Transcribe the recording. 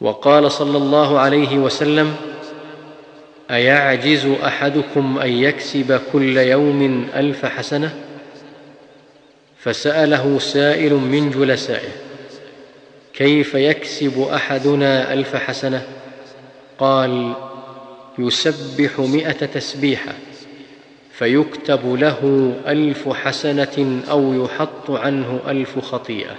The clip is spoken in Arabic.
وقال صلى الله عليه وسلم أيعجز أحدكم أن يكسب كل يوم ألف حسنة؟ فسأله سائل من جلسائه كيف يكسب أحدنا ألف حسنة؟ قال يسبح مائه تسبيحة فيكتب له ألف حسنة أو يحط عنه ألف خطيئة.